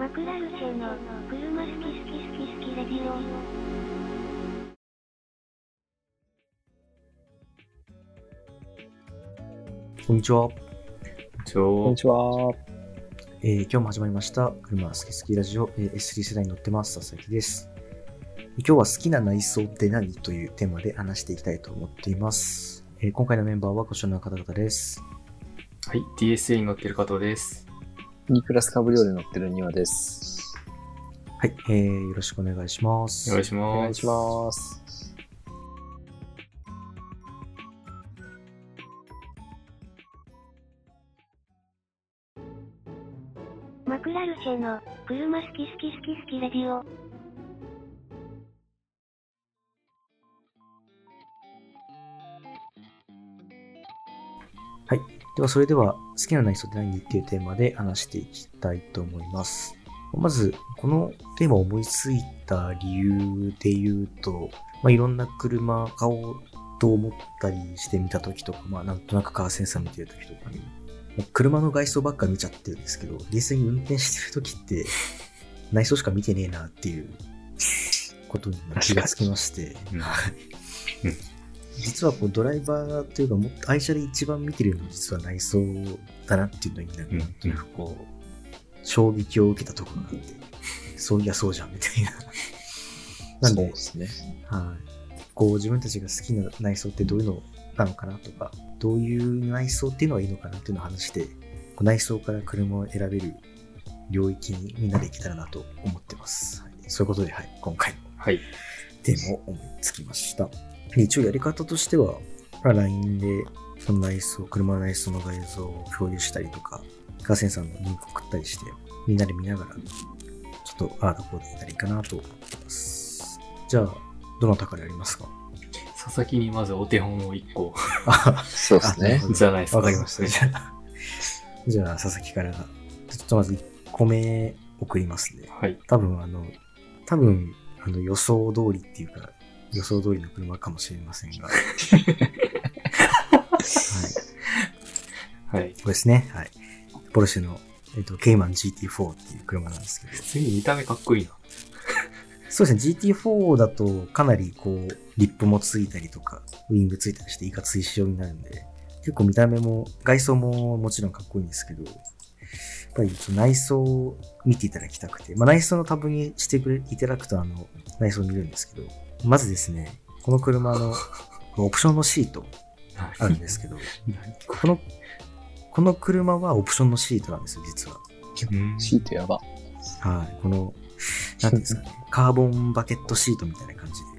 マクラルチェの車好き好き好き好きレディオ。こんにちは。こんにちは。えー今日も始まりました。車好き好きラジオ、えー S3 世代に乗ってます。佐々木です。今日は好きな内装って何？というテーマで話していきたいと思っています。えー今回のメンバーはこちらの方々です。はい、DSA に乗ってる加藤です。ニクラスカブリオで乗ってる庭です。はい、えーよろしくお願いします。お願いします。お願いします。マクラルチェの車好き好き好き好きレディオ。はい。では、それでは、好きな内装って何っていうテーマで話していきたいと思います。まず、このテーマを思いついた理由で言うと、まあ、いろんな車買おうと思ったりしてみたときとか、まあ、なんとなくカーセンサー見てるときとかに、まあ車の外装ばっか見ちゃってるんですけど、実際に運転してるときって、内装しか見てねえなっていうことに気がつきまして、実はこうドライバーというかも愛車で一番見てるのは実は内装だなっていうのになんかうんなんとなくこう衝撃を受けたところがあってそういやそうじゃんみたいななんでですね。はいこう自分たちが好きな内装ってどういうのなのかなとかどういう内装っていうのがいいのかなっていうのを話してこう内装から車を選べる領域にみんなでいけたらなと思ってます、はい、そういうことで、はい、今回のはい。テーマを思いつきました。で一応やり方としては、まあ LINE でその内装、車の内装の画像を共有したりとか、カーセンサーのリンク送ったりして、みんなで見ながら、ちょっとああだこうだ言ったらいいかなと思ってます。じゃあ、どなたからやりますか？佐々木にまずお手本を1個あ、そうですね。じゃないですか。わかりました。じゃあ、じゃあ佐々木から、ちょっとまず1個目送りますね。はい。多分あの、多分あの予想通りっていうか、予想通りの車かもしれませんが。はい。はい。これですね。はい。ポルシェの、えっと、ケイマン GT4 っていう車なんですけど。普通に見た目かっこいいな。そうですね。GT4 だとかなりこう、リップもついたりとか、ウィングついたりしていかつい仕様になるんで、結構見た目も、外装ももちろんかっこいいんですけど、やっぱり内装を見ていただきたくて、まあ内装のタブにしてくれいただくとあの、内装を見るんですけど、まずですね、この車の オプションのシートあるんですけど、この、この車はオプションのシートなんですよ、実は。うんシートやば。はい。この、なんていうんですかね、カーボンバケットシートみたいな感じで。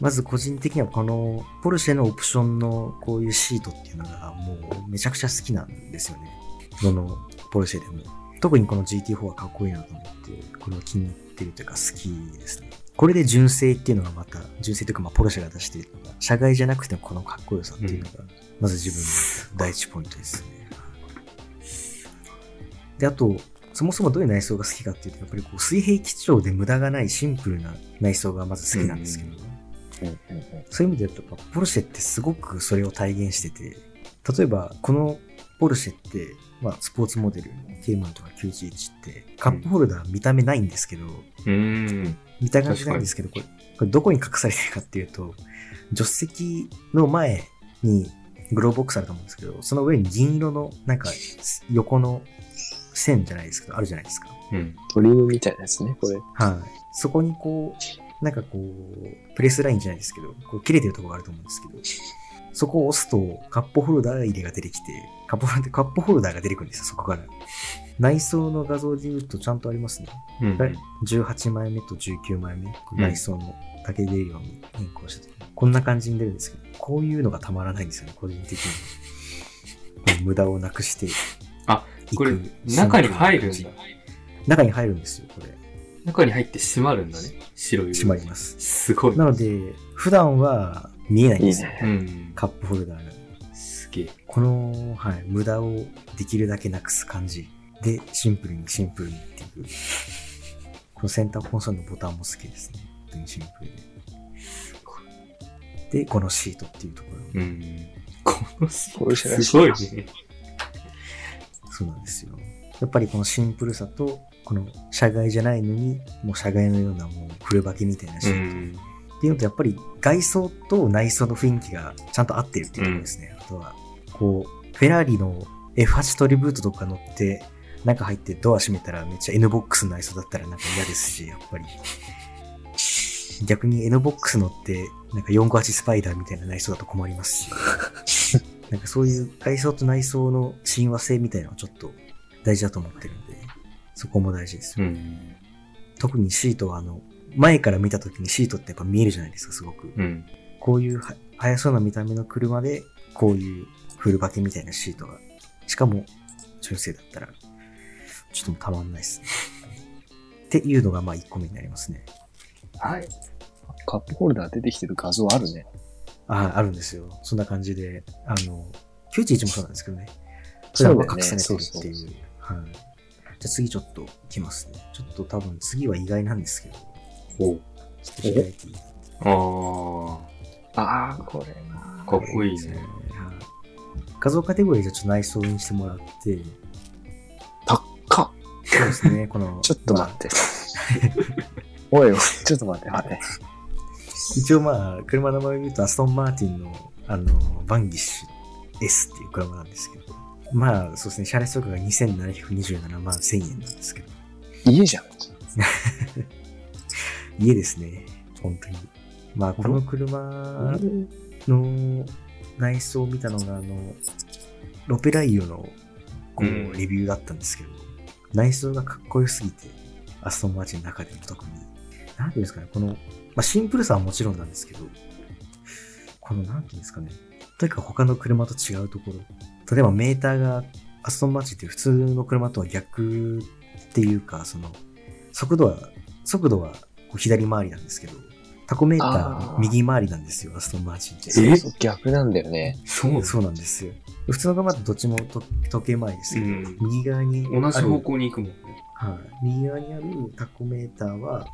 まず個人的にはこのポルシェのオプションのこういうシートっていうのがもうめちゃくちゃ好きなんですよね。どのポルシェでも。特にこの GT4 はかっこいいなと思って、これは気に入ってるというか好きですね。これで純正っていうのがまた、純正というかまあポルシェが出しているのが、社外じゃなくてもこのかっこよさっていうのが、まず自分の第一ポイントですね。で、あと、そもそもどういう内装が好きかっていうと、やっぱりこう水平基調で無駄がないシンプルな内装がまず好きなんですけど、そういう意味で言うと、ポルシェってすごくそれを体現してて、例えばこのポルシェって、まあ、スポーツモデル、ケイマンとか911って、カップホルダー見た目ないんですけど、うーん。見た感じないんですけど、これ、これどこに隠されてるかっていうと、助手席の前にグローブボックスあると思うんですけど、その上に銀色の、なんか、横の線じゃないですけど、あるじゃないですか。うん。トリムみたいなやつね、これ。はい。そこにこう、なんかこう、プレスラインじゃないですけど、こう切れてるところがあると思うんですけど、そこを押すと、カップホルダー入れが出てきて、カップホルダーカップホルダーが出てくるんですよ、そこから。内装の画像で言うとちゃんとありますね。うん。はい18枚目と19枚目、内装のだけ出るように変更してて、こんな感じに出るんですけど、こういうのがたまらないんですよね、個人的に。無駄をなくしていく。あ、これ、中に入るんだ。中に入るんですよ、これ。中に入って閉まるんだね。白い。閉まります。すごい。なので、普段は見えないんですよ。いいねうん。カップホルダーが。すげえ。この、はい、無駄をできるだけなくす感じ。で、シンプルにシンプルにっていう。このセンターコンソールのボタンも好きですね。本当にシンプルで。で、このシートっていうところ。うん。このシポルシェらしいすごいね。そうなんですよ。やっぱりこのシンプルさと、この車外じゃないのに、もう車外のようなもうフルバケみたいなシうート。ん。っていうのと、やっぱり外装と内装の雰囲気がちゃんと合ってるっていうところですね。あとは、こう、フェラーリの F8 トリブートとか乗って、中入ってドア閉めたらめっちゃ N ボックスの内装だったらなんか嫌ですし、やっぱり。逆に N ボックス乗って、なんか458スパイダーみたいな内装だと困りますし。なんかそういう外装と内装の親和性みたいなのはちょっと大事だと思ってるんで、そこも大事ですよね。うん。特にシートはあの、前から見た時にシートってやっぱ見えるじゃないですか、すごく。うん。こういうは速そうな見た目の車で、こういうフルバケみたいなシートが、しかも純正だったら、ちょっともうたまんないですね。っていうのがまあ1個目になりますね。はい。カップホルダー出てきてる画像あるね。ああ、あるんですよ。そんな感じで、あの、911もそうなんですけどね。それは隠されてるっていうはい。じゃあ次ちょっと来ますね。ちょっと多分次は意外なんですけど、おちょっと開いていいあああ、これな。あ、かっこいいね。はい画像カテゴリーじゃちょっと内装にしてもらって、かそうですね、この、ちょっと待まあって。おいおい、ちょっと待って、待って。一応まあ、車の名前を言うとアストンマーティンの、あの、バンギッシュ S っていう車なんですけど、まあ、そうですね、車列速が2727万1000円なんですけど、家じゃん。家ですね、本当に。まあ、この車の内装を見たのが、あの、ロペライオの、こう、うん。レビューだったんですけど、内装がかっこよすぎて、アストンマーティンの中でも特に、なんていうんですかね、この、まあ、シンプルさはもちろんなんですけど、この、なんていうんですかね、とにかく他の車と違うところ、例えばメーターが、アストンマーティンって普通の車とは逆っていうか、その、速度は、速度は左回りなんですけど、タコメーター右回りなんですよ、アストンマーティンって。えそう逆なんだよね。そうなそうなんですよ。普通の車だとどっちもと時計回りですけど、うん右側にあるの同じ方向に行くもんね。はい。右側にあるタコメーターは、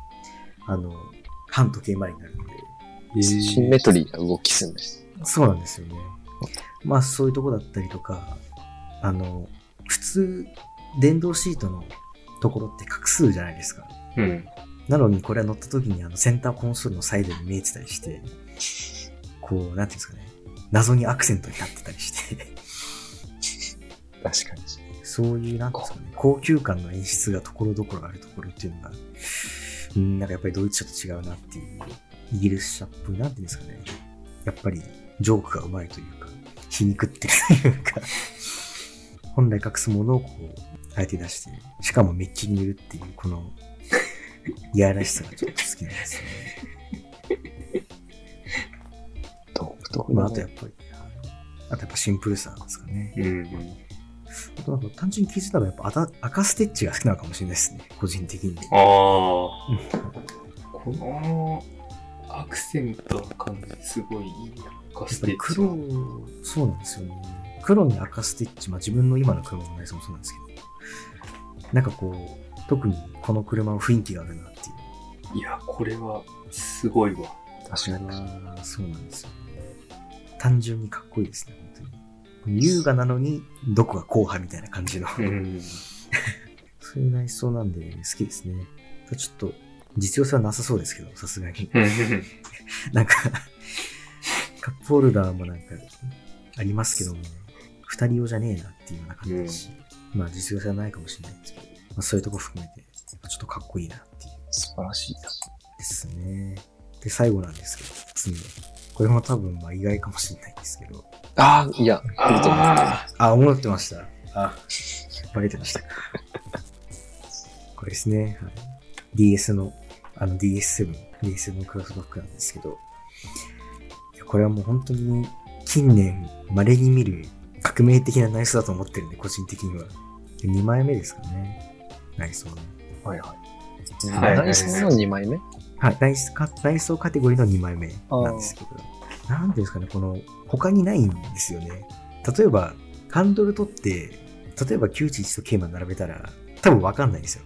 あの、反時計回りになるので、シンメトリーな動きするんです。そうなんですよね。まあそういうとこだったりとか、あの、普通、電動シートのところって画数じゃないですか。うん。なのにこれは乗った時にあのセンターコンソールのサイドに見えてたりして、こう、なんていうんですかね、謎にアクセントになってたりして、確かに。そういう、なんていうんですかね、高級感の演出がところどころあるところっていうのが、うん、なんかやっぱりドイツ車と違うなっていう、イギリス車っぽい、なんていうんですかね、やっぱりジョークがうまいというか、皮肉ってるというか、本来隠すものをこう、あえて出して、しかもメッキに塗るっていう、この、いやらしさがちょっと好きなんですよね。独特まあ、とやっぱり、あとやっぱシンプルさなんですかね。うん。あとなんか単純に気づいたのはやっぱ赤赤ステッチが好きなのかもしれないですね。個人的に。ああ。このアクセントの感じすごいいいな。カやっステッチぱり黒は。、そうなんですよね。黒に赤ステッチ、まあ自分の今の車の内装もそうなんですけど、なんかこう、特にこの車の雰囲気があるなっていう。いや、これはすごいわ。確かに。そうなんですよね。単純にかっこいいですね、本当に。優雅なのに、どこが硬派みたいな感じの。うん。そういう内装なんで好きですね。ちょっと、実用性はなさそうですけど、さすがに。なんか、カップホルダーもなんか、ありますけども、二人用じゃねえなっていうような感じだし、まあ実用性はないかもしれないんですけど、まあそういうとこ含めて、ちょっとかっこいいなっていう素晴らしいな。ですね。で、最後なんですけど、次の。これも多分まあ意外かもしれないんですけど、ああ、いや、来ると思った。ああ、思ってました。あ、バレてましたか。これですね。はい、DS の、あの DS7、DS7 のクロスバックなんですけど、これはもう本当に近年稀に見る革命的な内装だと思ってるんで、個人的には。2枚目ですかね。内装ね。はいはい。はい内装の2枚目？はい、内装カ内装カテゴリーの2枚目なんですけど、なんていうんですかね、この、他にないんですよね。例えば、ハンドル取って、例えば911とケーマン並べたら、多分わかんないんですよ。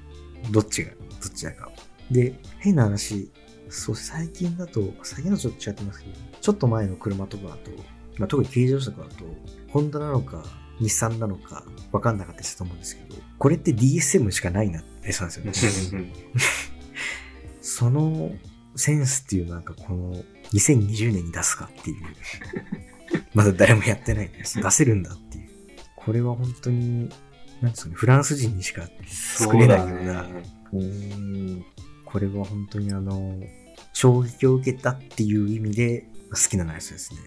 どっちが、どっちだか。で、変な話、そう、最近だと、最近のちょっと違ってますけど、ちょっと前の車とかだと、まあ、特に軽自動車とかだと、ホンダなのか、日産なのか分かんなかったりと思うんですけど、これって DSM しかないなってそうなんですよね。そのセンスっていうなんかこの2020年に出すかっていう。まだ誰もやってないんです。出せるんだっていう。これは本当に、なんですかね、フランス人にしか作れないような、ね。うーん。これは本当にあの、衝撃を受けたっていう意味で好きなナイスですね。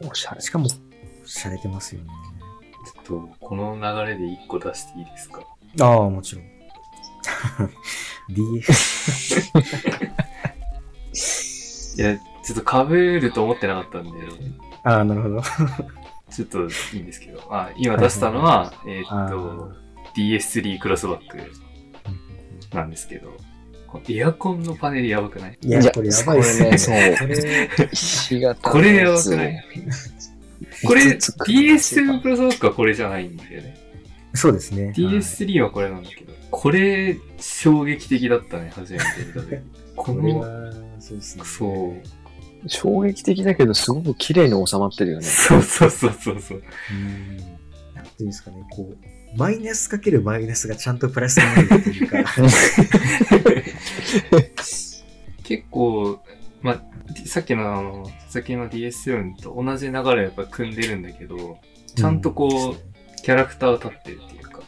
おしゃれ。しかも、洒落てますよね。と、この流れで一個出していいですか？ああ、もちろん。DS、いや、ちょっと被ると思ってなかったんで、ああ、なるほど。ちょっといいんですけど、あ今出したのは、えーっあと、DS3 クロスバックなんですけど、エアコンのパネルやばくない？いや、これやばいっすね。これね これ、これやばくない？これ、DS がクロスバックはこれじゃないんだよね。そうですね。はい DS3 はこれなんだけど、これ、衝撃的だったね、初めて見た時。この、これは、そうですね。そう。衝撃的だけど、すごく綺麗に収まってるよね。そうそうそうそうそう。うん。なんていうんですかね、こう、マイナスかけるマイナスがちゃんとプラスになるっていうか、結構、まあ、さっきのあの、さっきの DS4 と同じ流れをやっぱ組んでるんだけど、ちゃんとこう、キャラクターが立ってるっていうか、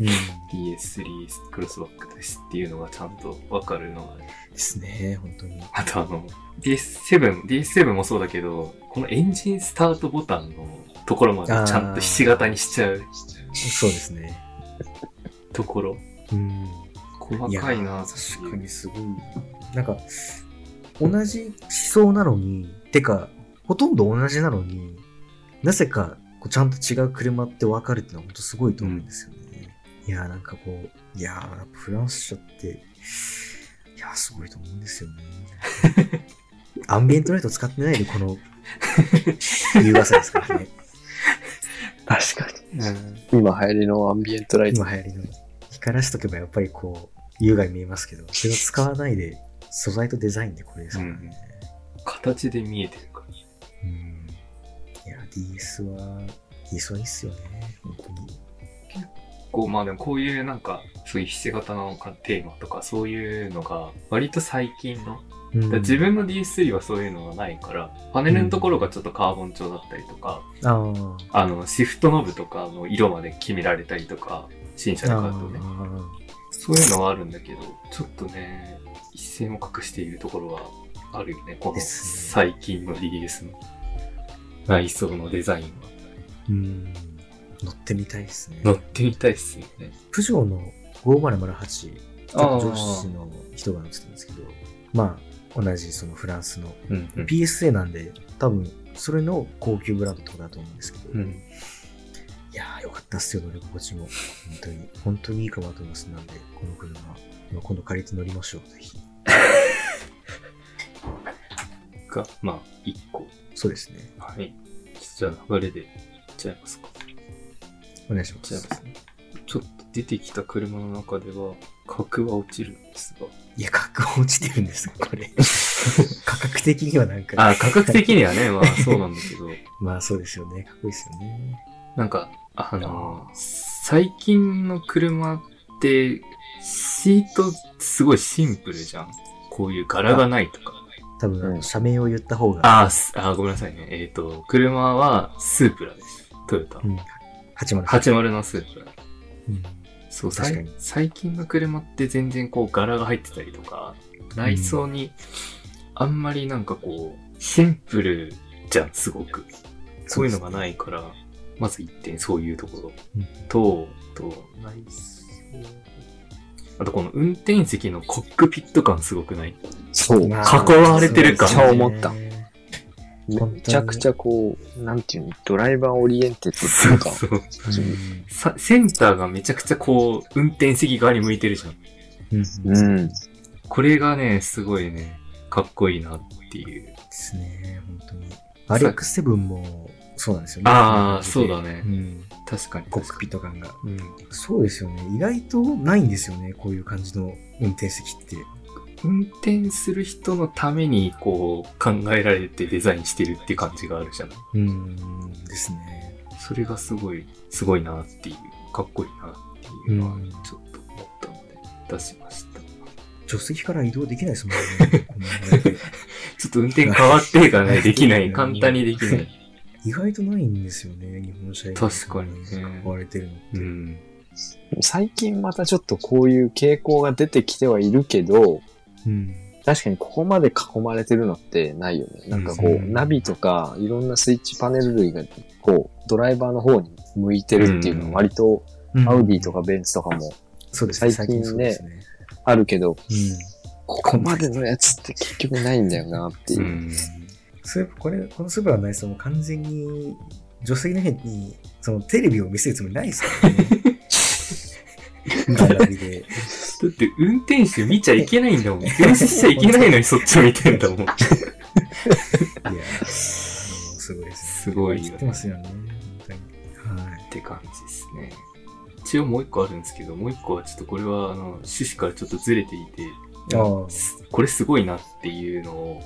うん。DS3 クロスバックですっていうのがちゃんとわかるのが、ですね、本当に。あとあの、DS7、DS7 もそうだけど、このエンジンスタートボタンのところまでちゃんとひし形にしちゃうそうですね。ところ、うん。細かいな確かにすごい。なんか、同じ思想なのに、てか、ほとんど同じなのに、なぜか、こうちゃんと違う車って分かるってのは本当すごいと思うんですよね。いやーなんかこう、いやーフランス車って、いやーすごいと思うんですよね。アンビエントライト使ってないでこの、優雅さですからね。確かうんに。今流行りのアンビエントライト。今流行りの。光らしとけばやっぱりこう、優雅に見えますけど、それを使わないで、素材とデザインでこれですからね。形で見えてるから。うん。いや、DS は、DS はいいっすよね。本当に。こう、まあでもこういうなんか、そういうひし形のテーマとかそういうのが、割と最近の、うん自分の DS3 はそういうのがないから、パネルのところがちょっとカーボン調だったりとか、ああ。あの、シフトノブとかの色まで決められたりとか、新車で買うとね。あそういうのはあるんだけど、ちょっとね、一線を画しているところはあるよね。この最近の DS の内装のデザインは。ーうん。乗ってみたいですね。乗ってみたいっすよね。プジョーの5008、ちょあーっと上司の人が乗ってたんですけど、まあ、同じそのフランスのうん、うん。PSA なんで、多分、それの高級ブランドとかだと思うんですけど、うん。いやー、よかったっすよ、乗り心地も。本当に。本当にいいかもと思います。なんで、この車、まあ今度借りて乗りましょう、ぜひ。が、まあ、一個。そうですね。はい。じゃあ流れでいっちゃいますか。お願いしまいっちゃいす。ますね。ちょっと出てきた車の中では、格は落ちるんですが。いや、価格落ちてるんですか、これ。価格的にはなんか。あ、価格的にはね、まあそうなんだけど、まあそうですよね。かっこいいですよね。なんか、あの、最近の車って、シートすごいシンプルじゃん。こういう柄がないとか。多分、社名を言った方が。あーすあー、ごめんなさいね。えっ、と、車はスープラです。トヨタう。ん。80。80のスープラ。うん。そう、確かに最近の車って全然こう柄が入ってたりとか、内装にあんまりなんかこう、シンプルじゃん、すごく。そういうのがないから、まず一点そういうところうんと、と、内装。あとこの運転席のコックピット感すごくない？そう。まあ囲われてる感めっちゃ思ったねめちゃくちゃこう、なんていうの、ドライバーオリエンテッドっていうか、そううんさセンターがめちゃくちゃこう、運転席側に向いてるじゃん。うん。でうん。これがね、すごいね、かっこいいなっていう。すね。本当に。RX7 も、そうなんですよね。あーそうだねうん。確かに。コックピット感が。うん。そうですよね。意外とないんですよね。こういう感じの運転席って。運転する人のためにこう考えられてデザインしてるって感じがあるじゃないうん。ですね。それがすごい、すごいなっていう、かっこいいなっていうのはうんちょっと思ったので出しました。助手席から移動できないですもんね。ちょっと運転変わってからね、できない。簡単にできない。意外とないんですよね、日本車以外確かにね使われてるのって。うん。最近またちょっとこういう傾向が出てきてはいるけど、うん。確かにここまで囲まれてるのってないよね。なんかこう、うんナビとかいろんなスイッチパネル類がこう、ドライバーの方に向いてるっていうのは割とアウディとかベンツとかもそうですね、最近ねね。あるけど、うん。ここまでのやつって結局ないんだよなっていうう。ん。スープ、これ、このスーパーの内装も完全に、助手席の辺に、そのテレビを見せるつもりないですからね。並びで。だって運転手見ちゃいけないんだもん。電視しちゃいけないのにそっち見てんだもん。いやすごいですね。すごいよ知ってますよね。はい。って感じですね。一応もう一個あるんですけど、もう一個はちょっとこれはあの趣旨からちょっとずれていて、あこれすごいなっていうのを、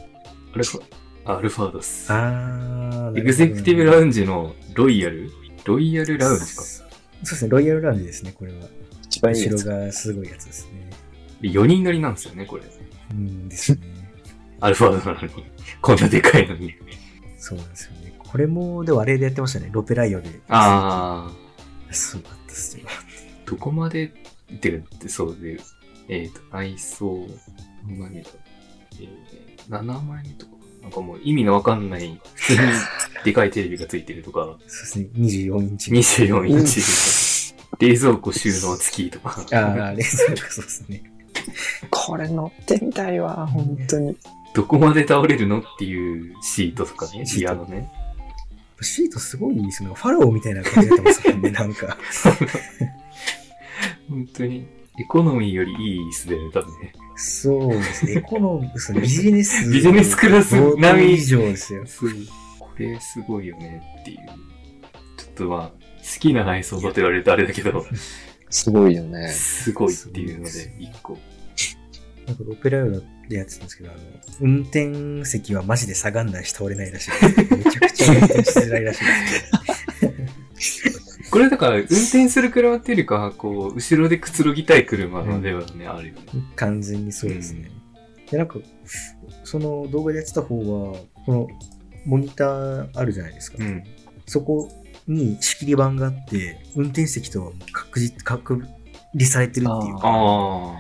あアルファードっす。あー。エグゼクティブラウウンジのロイヤル？ロイヤルラウンジか。そうですね、ロイヤルラウンジですね、これは。一番いい。後ろがすごいやつですね。で4人乗りなんですよね、これ。うんですね。アルファードなのに。こんなでかいのに。そうなんですよね。これも、でもあれでやってましたね。ロペライオで。あー。すごかったですよ。どこまで、ってか、ってそうで、えっ、と、内装、何枚目だえー、7枚目とか、なんかもう意味のわかんない、普通にでかいテレビがついてるとか、そうですね、24インチ。24インチ、冷蔵庫収納付きとか。ああ、レーザーそうですね。これ乗ってみたいわ、本当に。どこまで倒れるのっていうシートとかね、シートリアのね。シートすごいですね。ファローみたいな感じになってますもんね、なんか。本当に、エコノミーよりいい椅子だよね、多分ね。そうですね。エコノミー、そのビジネス。ビジネスクラス並み以上ですよ。これすごいよねっていう。ちょっとまあ、好きな内装だと言われるとあれだけど、すごいよね。すごいっていうので、一個。なんかロペライオでやってたんですけど、あの、運転席はマジで下がんないし倒れないらしいです。めちゃくちゃ運転しづらいらしいですこれだから、運転する車っていうよりかは、こう、後ろでくつろぎたい車ではね、あるよね。完全にそうですね。で、なんか、その動画でやってた方は、このモニターあるじゃないですか。うん。そこに仕切り板があって、運転席とは確実、確離されてるっていうか、ああ。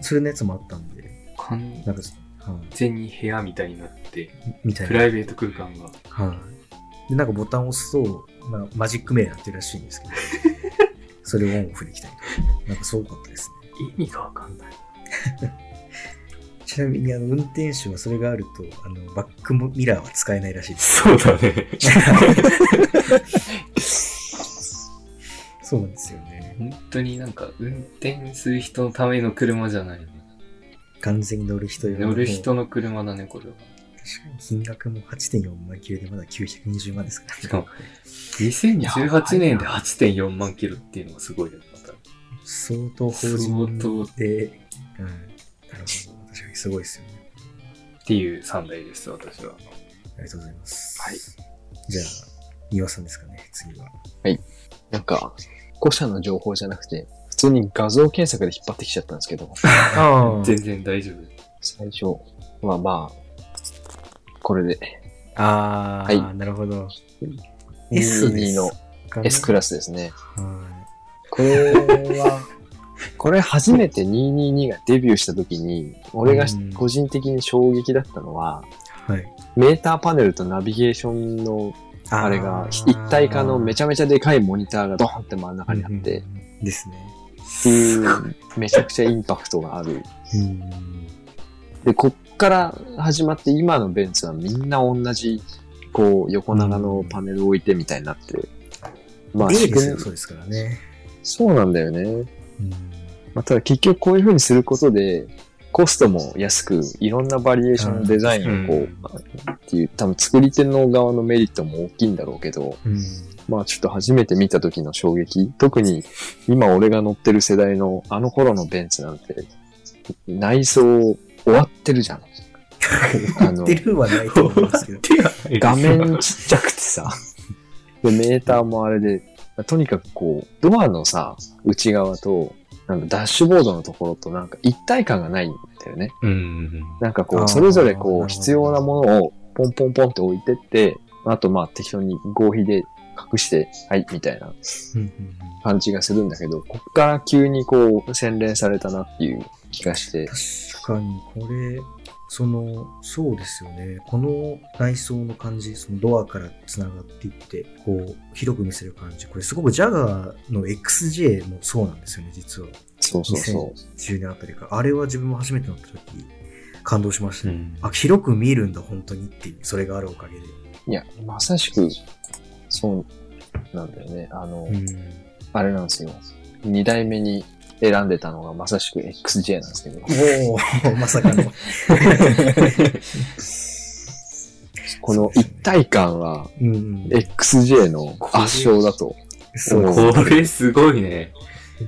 それのやつもあったんで、完全に部屋みたいになって、みたいな。プライベート空間が。はい。で、なんかボタンを押すと、まあ、マジックメーになってるらしいんですけど、それをオンオフできたりなんかすごかったですね。意味がわかんない。ちなみに、あの、運転手はそれがあると、あの、バックミラーは使えないらしいです。そうだね。そうなんですよね。本当になんか、運転する人のための車じゃないね。完全に乗る人用の乗る人の車だね、これは。確かに金額も8.4万キロでまだ920万ですからね。しかも2018年で8.4万キロっていうのがすごいよね、また。相当法人相当で、うん。なるほど。確かにすごいですよね。っていう3台です、私は。ありがとうございます。はい。じゃあ、岩さんですかね、次は。なんか、5社の情報じゃなくて、普通に画像検索で引っ張ってきちゃったんですけど、あ 全然大丈夫。最初はまあ、これで、あー、はなるほど。S 22の S クラスですね。はこれは、これ初めて222がデビューした時に、俺がうん個人的に衝撃だったのは、い。はい。メーターパネルとナビゲーションのあれが一体化のめちゃゃめちゃでかいモニターがドーンって真ん中にあって、っですね。ていうめちゃくちゃインパクトがある。うん。で、こっから始まって今のベンツはみんな同じ、こう、横長のパネルを置いてみたいになって。まあ、仕組みですよ、そうですからね。そうなんだよね。うん。まあ、ただ結局こういう風にすることで、コストも安く、いろんなバリエーションのデザインをこう、うんっていう、多分作り手の側のメリットも大きいんだろうけど、うん。まあちょっと初めて見た時の衝撃、特に今俺が乗ってる世代のあの頃のベンツなんて、内装終わってるじゃん。あの出るはないと思うんですけど。手が画面ちっちゃくてさ、で、メーターもあれで、とにかくこう、ドアのさ、内側と、なんかダッシュボードのところとなんか一体感がないんだよね。うん。なんかこう、あーそれぞれこう、なるほど必要なものをポンポンポンって置いてって、あとまあ適当に合皮で隠して、はい、みたいなうんうん感じがするんだけど、こっから急にこう、洗練されたなっていう気がして、確かに、これ、その、そうですよね。この内装の感じ、そのドアから繋がっていって、こう、広く見せる感じ。これすごくジャガーの XJ もそうなんですよね、実は。そうそうそ2010年あたりから。あれは自分も初めて乗った時、感動しましたね。うんあ、広く見えるんだ、本当にっていう、それがあるおかげで。う。いや、まさしく、そうなんだよね。あの、うん。あれなんですよ。二代目に選んでたのがまさしく XJ なんですけど、おおまさかの。この一体感は。XJ の圧勝だと、そうこれすごいね。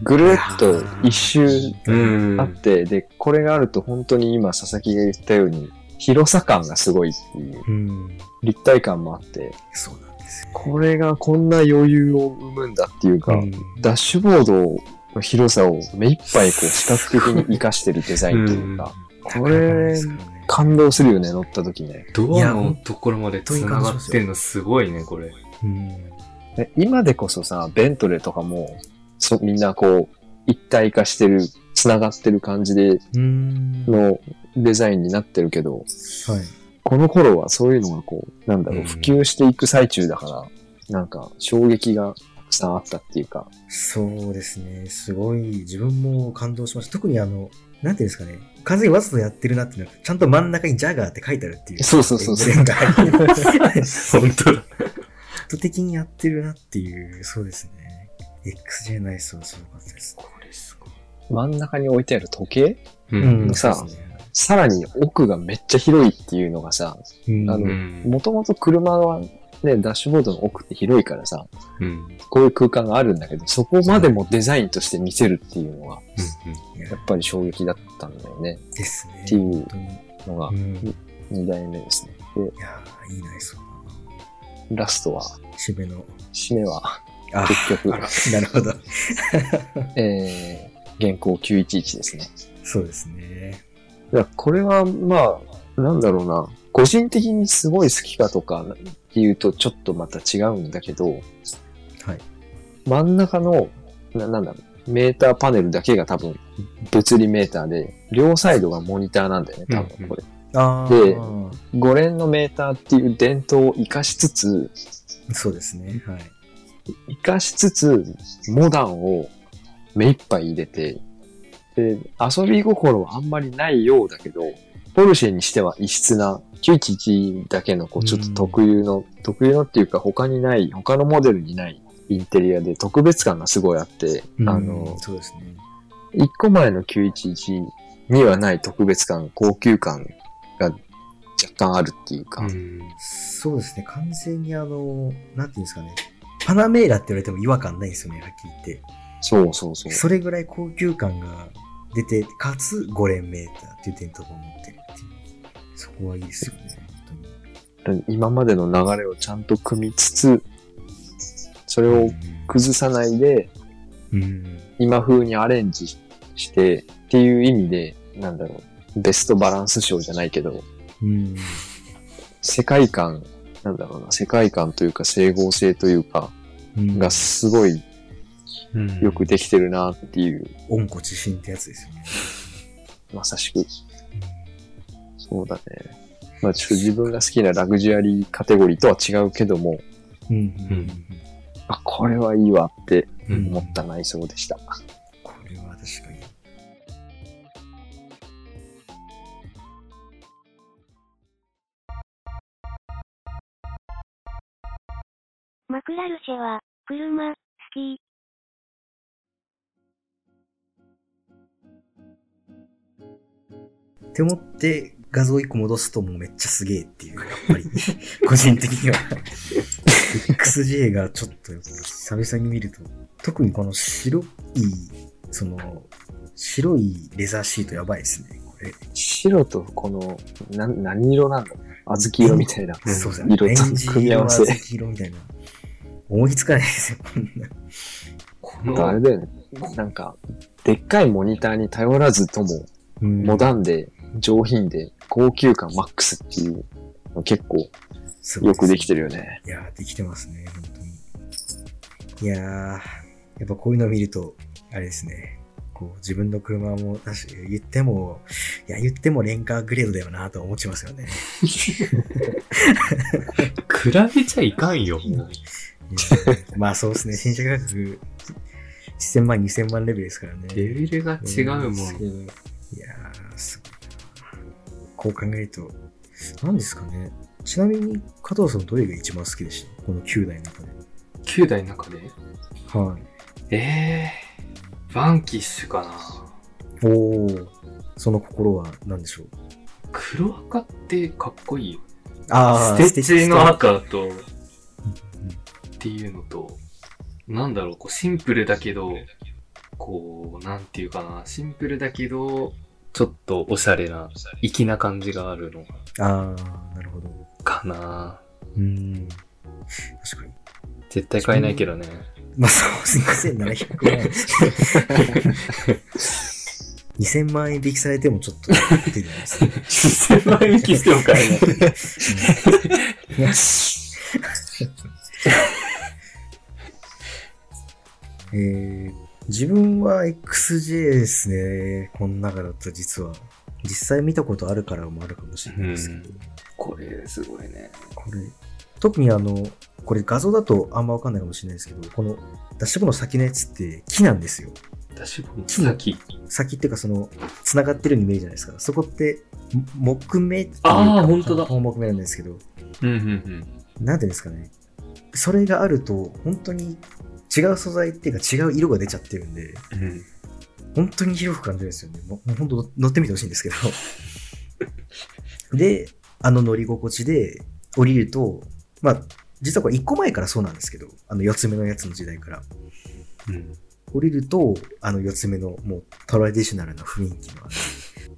ぐるっと一周うんあって、で、これがあると本当に今佐々木が言ったように、広さ感がすごいっていう、うん。立体感もあって、そうなんですよ。これがこんな余裕を生むんだっていうか、うんダッシュボードの広さを目いっぱいこう視覚的に活かしてるデザインというか、これ感動するよね、乗った時ね。ドアのところまで繋がってんのすごいね、これ。うん。で今でこそさ、ベントレーとかも、そみんなこう、一体化してる、繋がってる感じでうん。のデザインになってるけど、はい。この頃はそういうのがこう、なんだろう、うん普及していく最中だから、なんか衝撃がたくさんあったっていうか、そうですね。すごい、自分も感動しました。特にあの、なんていうんですかね。完全にわざとやってるなっていうのは、ちゃんと真ん中にジャガーって書いてあるっていう。そうそうそうそう 本当だ。意図的にやってるなっていう、そうですね。XJ ナイスはすごかったです。これすごい。真ん中に置いてある時計？うん。さねさらに奥がめっちゃ広いっていうのがさ、うんあのうん。もともと車はね、ダッシュボードの奥って広いからさ、うん。こういう空間があるんだけど、そこまでもデザインとして見せるっていうのが、いややっぱり衝撃だったんだよね。ですね。っていうのがうん。い2代目ですね。で、やーいい内装だな。ラストは、締めの。締めは、あ結局 なるほど。えー、原稿911ですね。そうですね。いや、これは、まあ、なんだろうな。個人的にすごい好きかとかっていうとちょっとまた違うんだけど、はい。真ん中の、ななんだろう、メーターパネルだけが多分物理メーターで、両サイドがモニターなんだよね、多分これ。ああ。で5連のメーターっていう伝統を活かしつつ、そうですね。はい。活かしつつ、モダンを目いっぱい入れて、で、遊び心はあんまりないようだけど、ポルシェにしては異質な、911だけのこうちょっと特有の、特有のっていうか他にない、他のモデルにないインテリアで特別感がすごいあって、あうんの、そうですね。一個前の911にはない特別感、高級感が若干あるっていうか、うん。そうですね。完全にあの、なんていうんですかね。パナメーラって言われても違和感ないんですよね、はっきり言って。そうそうそう。それぐらい高級感が出て、かつ5連メーターっていう伝統を持ってるっていう。そこはいいですよね、本今までの流れをちゃんと組みつつ、それ当に。を崩さないで、うん。今風にアレンジしてっていう意味で、なんだろう、ベストバランス賞じゃないけど、うん。世界観、なんだろうな、世界観というか整合性というか、うん。がすごいうんよくできてるなっていう、温故知新ってやつですよね。まさしく、そうだね。まあちょっと自分が好きなラグジュアリーカテゴリーとは違うけども、うん。うん。うんあ、これはいいわってうん思った内装でした。これは確かに。マクラルシェは、車、好き。って思って画像1個戻すともうめっちゃすげえっていう、やっぱり、個人的には。XJ がちょっと久々に見ると、特にこの白い、その、白いレザーシートやばいですね、これ。白とこの、な、何色なんだ小豆色みたいな。うんそうですね。色と組み合わせ色小豆色みたいな。思いつかないですよ、こんな。こあれの、だよね。なんか、でっかいモニターに頼らずとも、うんモダンで上品で高級感マックスっていうの結構よくできてるよね。いやー、できてますね、本当に。いやー、やっぱこういうのを見ると、あれですね。こう、自分の車も、確かに言っても、いや、言ってもレンカーグレードだよなと思っちゃいますよね。比べちゃいかんよ、もう。まあそうですね、新車価格、1000万、2000万レベルですからね。レベルが違うもん。いやー、すごいな。こう考えると、何ですかね。ちなみに、加藤さんどれが一番好きでした？この9台の中で。9台の中で？はい。ええー、バンキッシュかな。おー、その心は何でしょう？黒赤ってかっこいいよ。あステッチの赤と、うんっていうのと、なんだろう、こうシンプルだけど、こう、なんていうかな、シンプルだけど、ちょっとおしゃれな、粋な感じがあるのああ、なるほど。かな。うーん。確かに。絶対買えないけどね。まあそう、すいません、700万円。2000万円引きされてもちょっと出てないですね。1000万円引きしても買えない。うん えー、自分は XJ ですね。この中だと実は。実際見たことあるからもあるかもしれないですけど。これ、すごいね。これ、特にあの、これ画像だとあんまわかんないかもしれないですけど、このダッシュボの先のやつって木なんですよ。ダッシュボード先。先っていうかその、繋がってるように見えるじゃないですか。そこって、も木目っていうか、あーほんとだ本木目なんですけど、うんうんうん。なんていうんですかね。それがあると、本当に違う素材っていうか違う色が出ちゃってるんで、うん。本当に広く感じるんですよね。もう本当乗ってみてほしいんですけど。で、あの乗り心地で降りると、まあ、実はこれ1個前からそうなんですけど、あの4つ目のやつの時代から。うん。降りると、あの4つ目のもうトラディショナルな雰囲気のある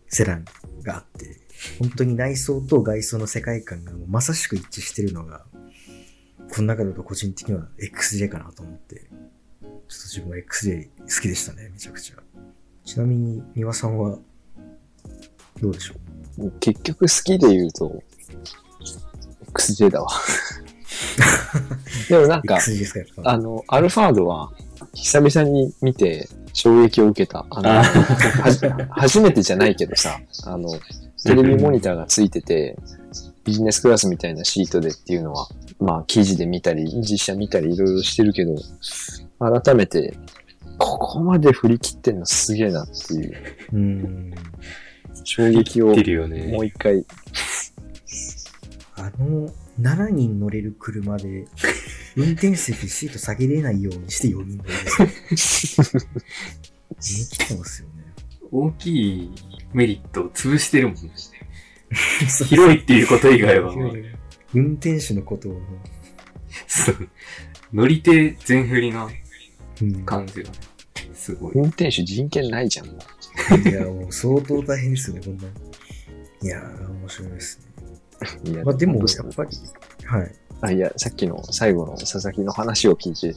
セランがあって、本当に内装と外装の世界観がもうまさしく一致してるのが、この中だと個人的には XJ かなと思って、ちょっと自分は XJ 好きでしたね、めちゃくちゃ。ちなみに、三輪さんは、どうでしょう？結局好きで言うと、XJ だわ。でもなんか。あの、アルファードは、久々に見て衝撃を受けた。あの、初めてじゃないけどさ、あの、テレビモニターがついてて、ビジネスクラスみたいなシートでっていうのは、まあ記事で見たり、実写見たりいろいろしてるけど、改めて、ここまで振り切ってんのすげえなっていううーん。衝撃を。もう一回、あの、7人乗れる車で、運転席シート下げれないようにして4人乗りですよ。見切ってますよね。大きいメリットを潰してるもんね。広いっていうこと以外は、まあ運転手のことを、そう乗り手全振りなうん、感じがね、すごい。運転手人権ないじゃん。もいや、もう相当大変ですよね、こんな。いやー、面白いですね。ういやまあでも、やっぱり、はい。あ、いや、さっきの最後の佐々木の話を聞いて、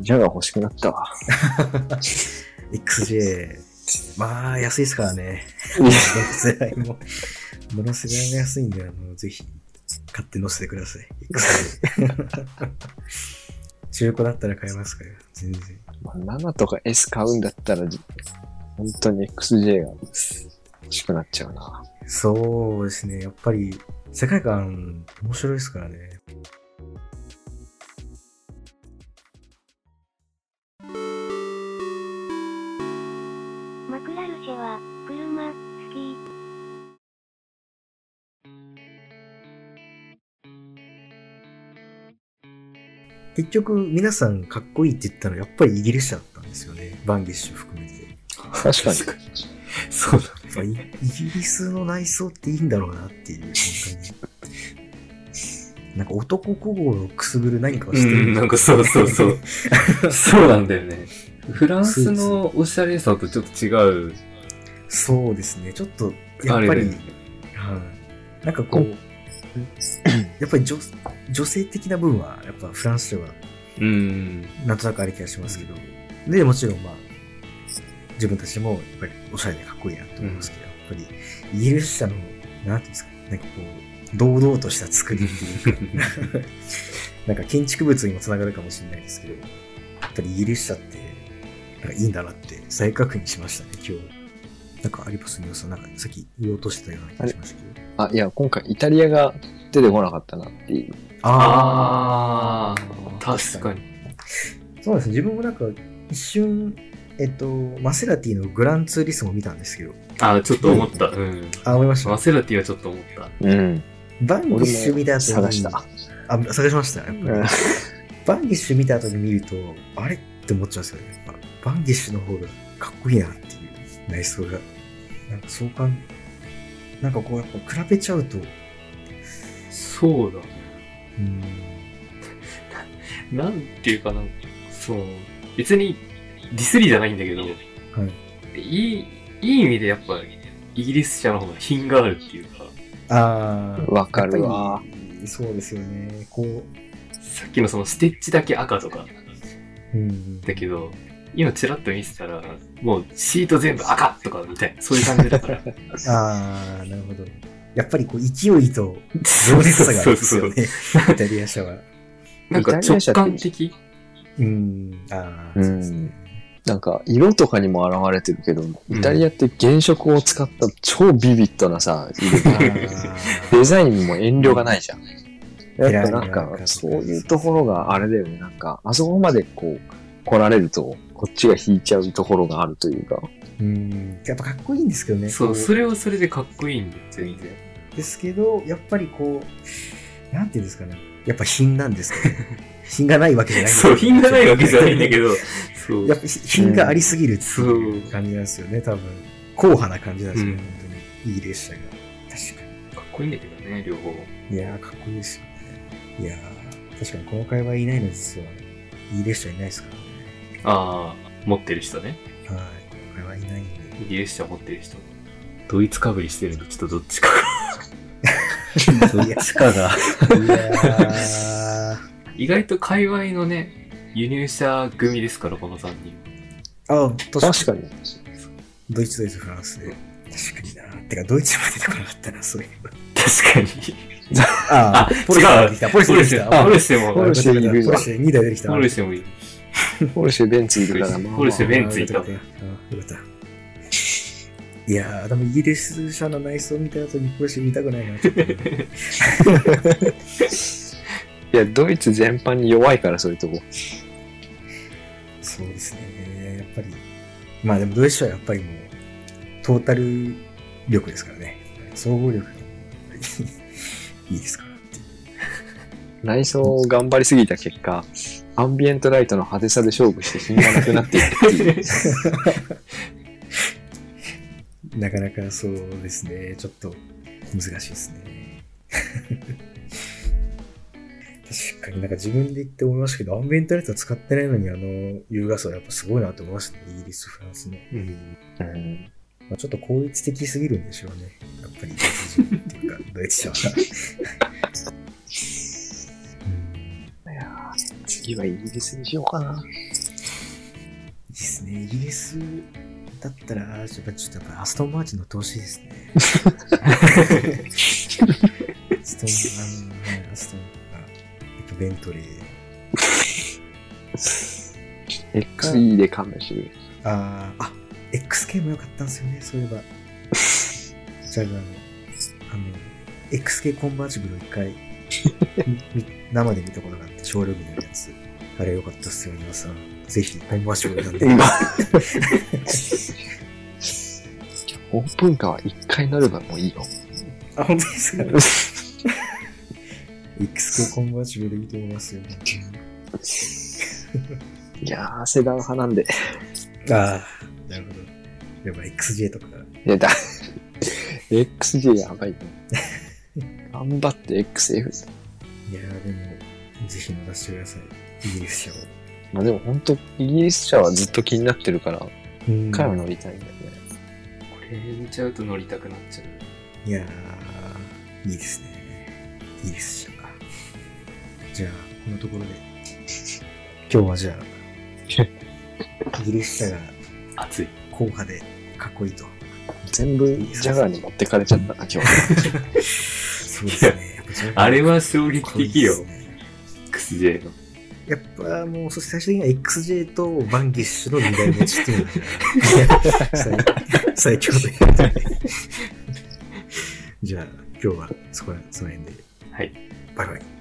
ジャガー欲しくなったわ。XJ、まあ、安いですからね。いやものすらいも、ものすらい安いんで、あの、ぜひ、買って乗せてください。中古だったら買えますから、全然。まあ7とか S 買うんだったら、本当に XJ が欲しくなっちゃうな。そうですね、やっぱり、世界観、面白いですからね。結局、皆さんかっこいいって言ったのは、やっぱりイギリス車だったんですよね。バンギッシュ含めて。確かに。そうだ。イイギリスの内装っていいんだろうなっていう、本当に。なんか男心をくすぐる何かをうしてる。ん、なんかそうそうそう。そうなんだよね。フランスのおしゃれさとちょっと違う。そうですね。ちょっと、やっぱり、はい。なんかこう、やっぱり女女性的な部分は、やっぱフランスではうん。なんとなくある気がしますけど、で、もちろんまあ、自分たちもやっぱりおしゃれでかっこいいなと思いますけど、やっぱりイギリス車の、なんていうんですか、なんかこう、堂々とした作りっていうか、なんか建築物にもつながるかもしれないですけど、やっぱりイギリス車って、なんかいいんだなって再確認しましたね、今日。なんかアリパスニュースなんかさっき言おうとしてたような気がしましたけど。あ、いや、今回イタリアが出てこなかったなっていう。あー確かに。そうですね、自分もなんか一瞬、えっと、マセラティのグランツーリスモ見たんですけど、あ、ちょっと思った。うん。あ、思いましたマ。セラティはちょっと思った。うん。バンギッシュ見た後に。探した。あ、探しました。やっぱりうんバンギッシュ見た後に見ると、あれ？って思っちゃうんですよね。やっぱバンギッシュの方がかっこいいなっていう内装が。なんか相関、なんかこうやっぱ比べちゃうと、そうだ。うん、なんていうかな。そう。別にディスりじゃないんだけど、はい。いい、いい意味でやっぱイギリス車の方が品があるっていうか、あーわかるわ。そうですよね。こう、さっきのそのステッチだけ赤とかうん。だけど、今チラッと見せたら、もうシート全部赤とかみたいな、そういう感じだから。あー、なるほど。やっぱりこう勢いと情熱さがあるんですよね。イタリア車は。なんか直感的？うん。あー、そうですね。なんか、色とかにも現れてるけど、イタリアって原色を使った超ビビッドなさ、デザインにも遠慮がないじゃん。やっぱなんか、なそういうところがあれだよね。なんか、あそこまでこう、来られると、こっちが引いちゃうところがあるというか。うん。やっぱかっこいいんですけどね。そう、こそれはそれでかっこいいんだよ、全然。ですけど、やっぱりこう、なんていうんですかね。やっぱ品なんですかね。品がないわけじゃないんですそう、品がないわけじゃないんだけど、そうや。っぱ品がありすぎるってそいうう。感じなんですよね、多分。硬派な感じなんですよね、うん本当に。いい列車が。確かかっこいいんだけどね、両方。に。いやー、かっこいいですよね。いやー、確かにこの会話いないの実は、いい列車いないですからね。ああ、持ってる人ね。はい。この会話いないんで。イギリス車持ってる人。ドイツかぶりしてるんで、ちょっとどっちかが。いや、しかが。いやー。意外と界隈のね、輸入車組ですから、この3人。あ、確かに。確かに。ドイツ、ドイツ、フランスで。確かにな。てか、ドイツまで出てこなかったな、そういうの。確かに。ああポルシェ出てきた。ポルシェ出てきた。ポルシェも、ポルシェいるポルシェ2台出てきた。ポルシェもいる。ポルシェ、ベンツいるから、まあポルシェベンツいたあよかったよかった。いやー、でもイギリス車の内装見た後にポルシェ見たくないな、ちょっ。いや、ドイツ全般に弱いから、そういうとこ。そうですね。やっぱり。まあでもドイツ車はやっぱりもう、トータル力ですからね。総合力が いいですからっていう。内装を頑張りすぎた結果、アンビエントライトの派手さで勝負して品がなくなっていくっていう。なかなかそうですね。ちょっと難しいですね。確かになんか自分で言って思いましたけど、アンベントライト使ってないのにあの、有ガスはやっぱすごいなと思いましたね。イギリス、フランスの。うん。うんまあ、ちょっと効率的すぎるんでしょうね。やっぱりドイツ人っていうか、ドイツ車は。次はイギリスにしようかな。いいですね。イギリスだったら、やっぱちょっとやっぱアストンマーチン乗ってほしいですね。アストン、あの、はい、アストンとか、えっと、ベントレー。XE で勘弁してくれ。あーあ、XK も良かったんですよね、そういえば。じゃあ、あの、あの、XK コンバーチブルを一回、み生で見たことがあって、ショールームのやつ。あれ良かったっすよ、皆さん。ぜひ、コンバーチブルなんで。オープンカーは一回乗ればもういいよ。あ、本当ですか ?XK コンバーチブルいいと思いますよ、本いやー、セダン派なんで。ああ、なるほど。やっぱ XJ とか。いやだ、XJ やばいね。頑張って XF。いやー、でも、ぜひ乗らせてください。イギリス車を。まあでも本当イギリス車はずっと気になってるから、うん一回は乗りたいんだよね。これ見ちゃうと乗りたくなっちゃう。いやー、いいですね。いいですじゃあ。じゃあ、このところで。今日はじゃあ、イギリス車が熱い。硬派でかっこいいと。全部ジャガーに持ってかれちゃったな、今日。そうですね。やっぱジャガーあれは衝撃かっこいい的よです。ね XJ の。やっぱもう、そして最終的には XJ とバンギッシュの二台持ちっていうのが最最強で。じゃあ、今日はそこら、その辺で。はい。バイバイ。